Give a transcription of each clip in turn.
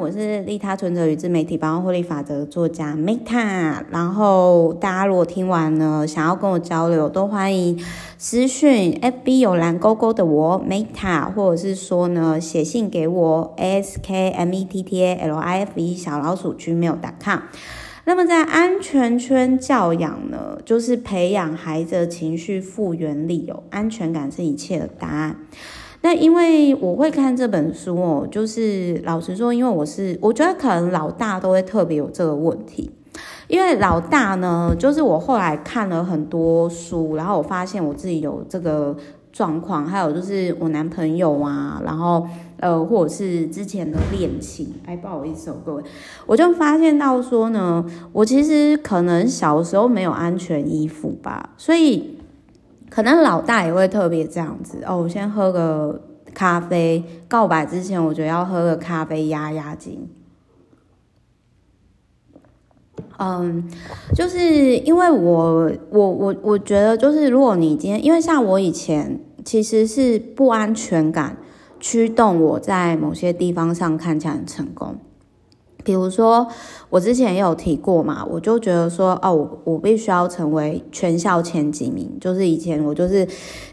我是利他存折与自媒体包括获利法则作家 Meta。然后大家如果听完呢，想要跟我交流，都欢迎私讯 FB 有蓝勾勾的我 Meta，或者是说呢，写信给我 S K M E T T A L I F E 小老鼠 gmail.com。那么在安全圈教养呢，就是培养孩子的情绪复原力哦，安全感是一切的答案。那因为我会看这本书哦，就是老实说，因为我是我觉得可能老大都会特别有这个问题，因为老大呢，就是我后来看了很多书，然后我发现我自己有这个状况，还有就是我男朋友啊，然后呃，或者是之前的恋情，哎，不好意思哦，各位，我就发现到说呢，我其实可能小时候没有安全衣服吧，所以。可能老大也会特别这样子哦。我先喝个咖啡，告白之前，我觉得要喝个咖啡压压惊。嗯，就是因为我我我我觉得，就是如果你今天，因为像我以前其实是不安全感驱动我在某些地方上看起来很成功。比如说，我之前也有提过嘛，我就觉得说，哦，我我必须要成为全校前几名，就是以前我就是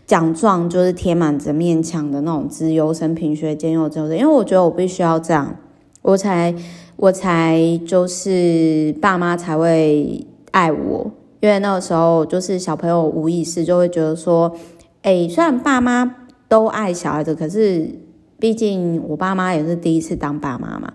奖状就是贴满整面墙的那种资优生、品学兼优生，因为我觉得我必须要这样，我才我才就是爸妈才会爱我，因为那个时候就是小朋友无意识就会觉得说，哎，虽然爸妈都爱小孩子，可是毕竟我爸妈也是第一次当爸妈嘛。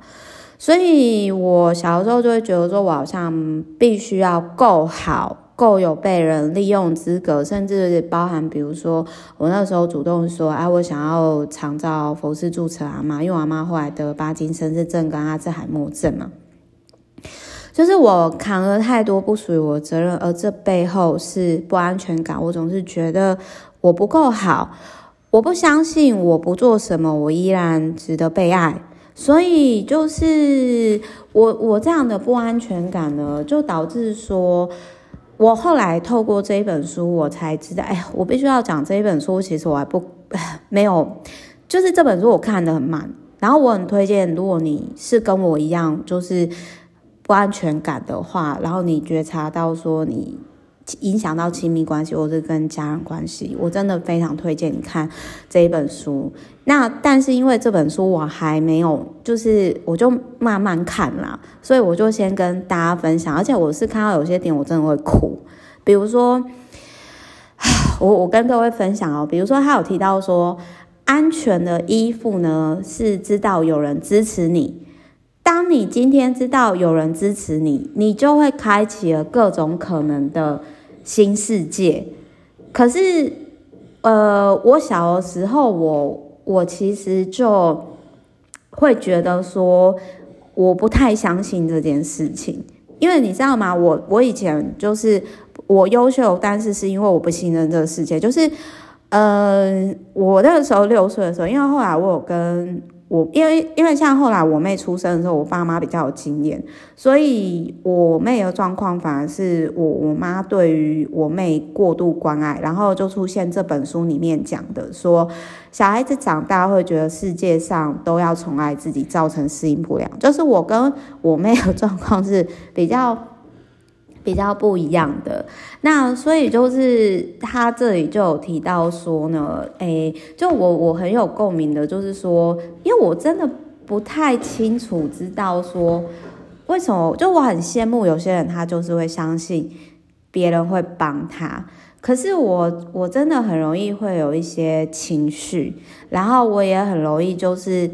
所以我小时候就会觉得说，我好像必须要够好，够有被人利用资格，甚至包含，比如说我那时候主动说，哎，我想要长照佛师注册阿妈，因为我阿妈后来得巴金森氏症跟阿兹海默症嘛，就是我扛了太多不属于我的责任，而这背后是不安全感。我总是觉得我不够好，我不相信我不做什么，我依然值得被爱。所以就是我我这样的不安全感呢，就导致说，我后来透过这一本书，我才知道，哎，我必须要讲这一本书，其实我还不没有，就是这本书我看的很慢，然后我很推荐，如果你是跟我一样，就是不安全感的话，然后你觉察到说你。影响到亲密关系，或是跟家人关系，我真的非常推荐你看这一本书。那但是因为这本书我还没有，就是我就慢慢看啦，所以我就先跟大家分享。而且我是看到有些点我真的会哭，比如说，我我跟各位分享哦，比如说他有提到说，安全的依附呢是知道有人支持你。当你今天知道有人支持你，你就会开启了各种可能的新世界。可是，呃，我小的时候我，我其实就会觉得说，我不太相信这件事情，因为你知道吗？我我以前就是我优秀，但是是因为我不信任这个世界。就是，呃，我那个时候六岁的时候，因为后来我有跟。我因为因为像后来我妹出生的时候，我爸妈比较有经验，所以我妹的状况反而是我我妈对于我妹过度关爱，然后就出现这本书里面讲的说，小孩子长大会觉得世界上都要宠爱自己，造成适应不良。就是我跟我妹的 状况是比较。比较不一样的，那所以就是他这里就有提到说呢，诶、就我我很有共鸣的，就是说，因为我真的不太清楚知道说为什么，就我很羡慕有些人，他就是会相信别人会帮他，可是我我真的很容易会有一些情绪，然后我也很容易就是。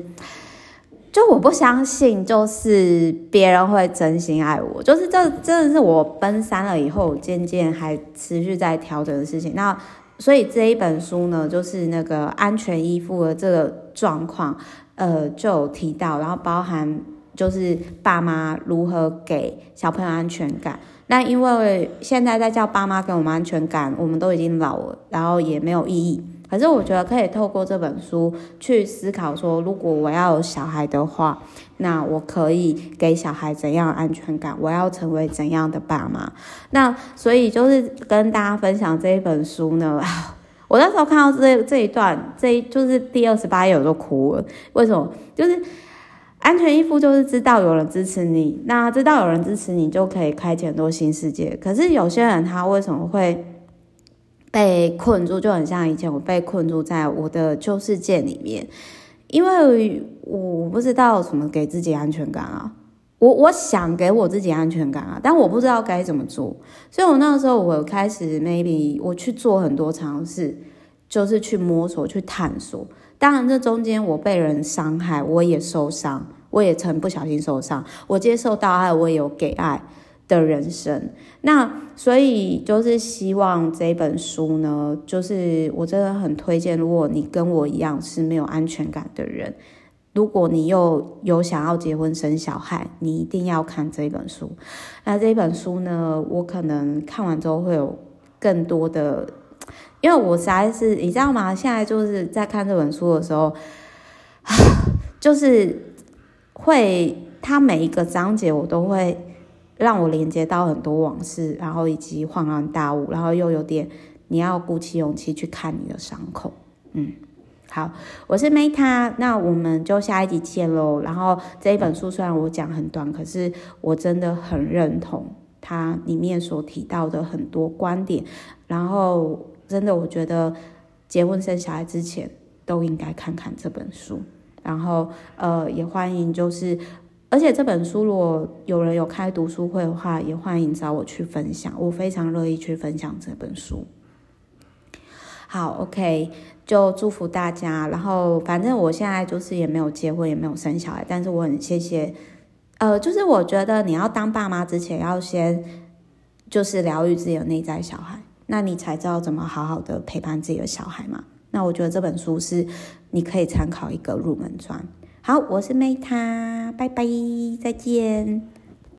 就我不相信，就是别人会真心爱我，就是这真的是我奔三了以后，渐渐还持续在调整的事情。那所以这一本书呢，就是那个安全依附的这个状况，呃，就有提到，然后包含就是爸妈如何给小朋友安全感。那因为现在在叫爸妈给我们安全感，我们都已经老了，然后也没有意义。可是我觉得可以透过这本书去思考说，如果我要有小孩的话，那我可以给小孩怎样安全感？我要成为怎样的爸妈？那所以就是跟大家分享这一本书呢。我那时候看到这这一段，这就是第二十八页，我就哭了。为什么？就是。安全依附就是知道有人支持你，那知道有人支持你就可以开启很多新世界。可是有些人他为什么会被困住？就很像以前我被困住在我的旧世界里面，因为我我不知道怎么给自己安全感啊。我我想给我自己安全感啊，但我不知道该怎么做，所以我那个时候我开始 maybe 我去做很多尝试，就是去摸索、去探索。当然，这中间我被人伤害，我也受伤，我也曾不小心受伤。我接受到爱，我也有给爱的人生。那所以就是希望这本书呢，就是我真的很推荐，如果你跟我一样是没有安全感的人。如果你又有想要结婚生小孩，你一定要看这本书。那这本书呢，我可能看完之后会有更多的，因为我实在是你知道吗？现在就是在看这本书的时候，就是会，它每一个章节我都会让我连接到很多往事，然后以及恍然大悟，然后又有点你要鼓起勇气去看你的伤口，嗯。好，我是 Meta，那我们就下一集见喽。然后这一本书虽然我讲很短，可是我真的很认同它里面所提到的很多观点。然后真的，我觉得结婚生小孩之前都应该看看这本书。然后呃，也欢迎就是，而且这本书如果有人有开读书会的话，也欢迎找我去分享，我非常乐意去分享这本书。好，OK。就祝福大家，然后反正我现在就是也没有结婚，也没有生小孩，但是我很谢谢，呃，就是我觉得你要当爸妈之前，要先就是疗愈自己的内在小孩，那你才知道怎么好好的陪伴自己的小孩嘛。那我觉得这本书是你可以参考一个入门砖。好，我是 Meta，拜拜，再见。